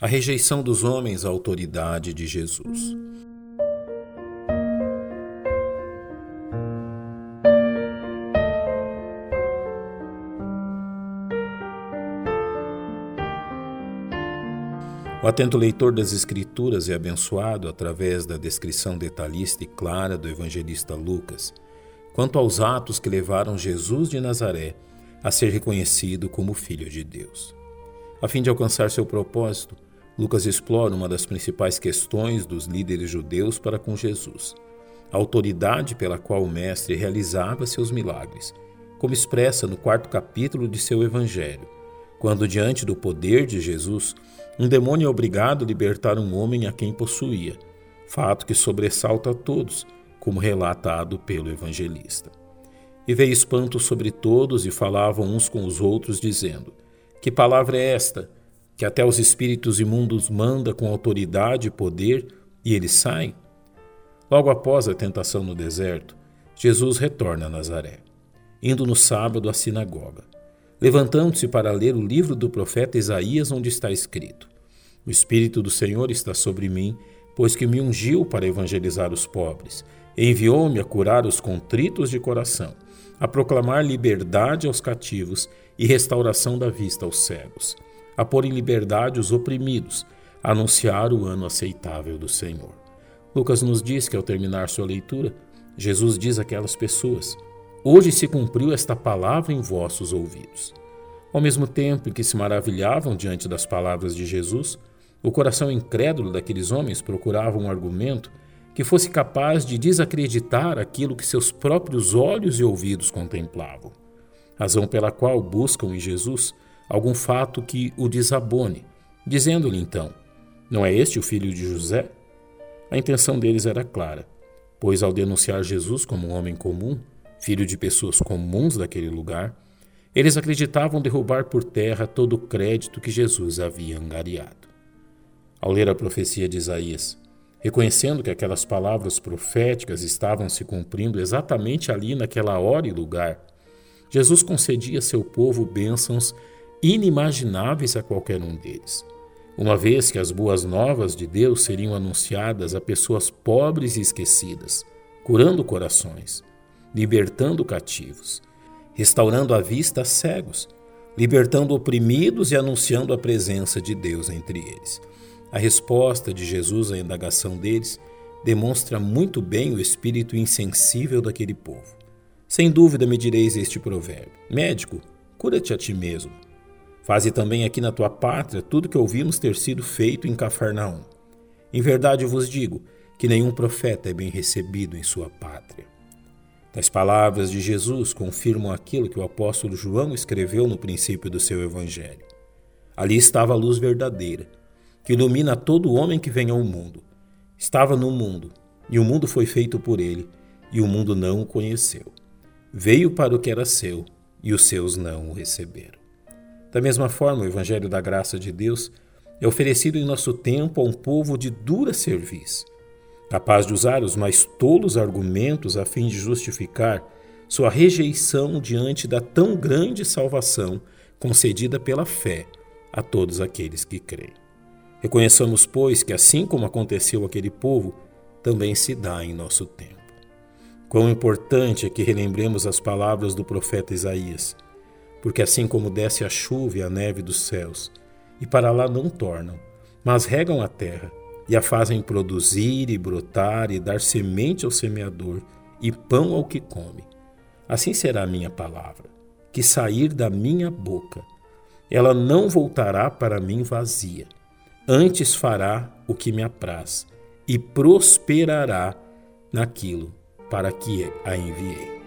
A rejeição dos homens à autoridade de Jesus. O atento leitor das Escrituras é abençoado através da descrição detalhista e clara do evangelista Lucas quanto aos atos que levaram Jesus de Nazaré a ser reconhecido como Filho de Deus. A fim de alcançar seu propósito, Lucas explora uma das principais questões dos líderes judeus para com Jesus: a autoridade pela qual o Mestre realizava seus milagres, como expressa no quarto capítulo de seu Evangelho quando, diante do poder de Jesus, um demônio é obrigado a libertar um homem a quem possuía, fato que sobressalta a todos, como relatado pelo evangelista. E veio espanto sobre todos e falavam uns com os outros, dizendo: Que palavra é esta? Que até os espíritos imundos manda com autoridade e poder e eles saem? Logo após a tentação no deserto, Jesus retorna a Nazaré, indo no sábado à sinagoga levantando-se para ler o livro do profeta Isaías, onde está escrito: O Espírito do Senhor está sobre mim, pois que me ungiu para evangelizar os pobres, enviou-me a curar os contritos de coração, a proclamar liberdade aos cativos e restauração da vista aos cegos, a pôr em liberdade os oprimidos, a anunciar o ano aceitável do Senhor. Lucas nos diz que ao terminar sua leitura, Jesus diz àquelas pessoas: Hoje se cumpriu esta palavra em vossos ouvidos. Ao mesmo tempo em que se maravilhavam diante das palavras de Jesus, o coração incrédulo daqueles homens procurava um argumento que fosse capaz de desacreditar aquilo que seus próprios olhos e ouvidos contemplavam. Razão pela qual buscam em Jesus algum fato que o desabone, dizendo-lhe então: Não é este o filho de José? A intenção deles era clara, pois ao denunciar Jesus como um homem comum, filho de pessoas comuns daquele lugar, eles acreditavam derrubar por terra todo o crédito que Jesus havia angariado. Ao ler a profecia de Isaías, reconhecendo que aquelas palavras proféticas estavam se cumprindo exatamente ali naquela hora e lugar, Jesus concedia a seu povo bênçãos inimagináveis a qualquer um deles, uma vez que as boas novas de Deus seriam anunciadas a pessoas pobres e esquecidas, curando corações, libertando cativos, restaurando a vista a cegos, libertando oprimidos e anunciando a presença de Deus entre eles. A resposta de Jesus à indagação deles demonstra muito bem o espírito insensível daquele povo. Sem dúvida me direis este provérbio: Médico, cura-te a ti mesmo. Faze também aqui na tua pátria tudo que ouvimos ter sido feito em Cafarnaum. Em verdade vos digo que nenhum profeta é bem recebido em sua pátria. As palavras de Jesus confirmam aquilo que o apóstolo João escreveu no princípio do seu evangelho. Ali estava a luz verdadeira, que ilumina todo homem que vem ao mundo. Estava no mundo, e o mundo foi feito por ele, e o mundo não o conheceu. Veio para o que era seu, e os seus não o receberam. Da mesma forma, o evangelho da graça de Deus é oferecido em nosso tempo a um povo de dura serviço capaz de usar os mais tolos argumentos a fim de justificar sua rejeição diante da tão grande salvação concedida pela fé a todos aqueles que creem. Reconheçamos, pois, que assim como aconteceu aquele povo, também se dá em nosso tempo. Quão importante é que relembremos as palavras do profeta Isaías, porque assim como desce a chuva e a neve dos céus, e para lá não tornam, mas regam a terra, e a fazem produzir e brotar e dar semente ao semeador e pão ao que come. Assim será a minha palavra, que sair da minha boca. Ela não voltará para mim vazia, antes fará o que me apraz e prosperará naquilo para que a enviei.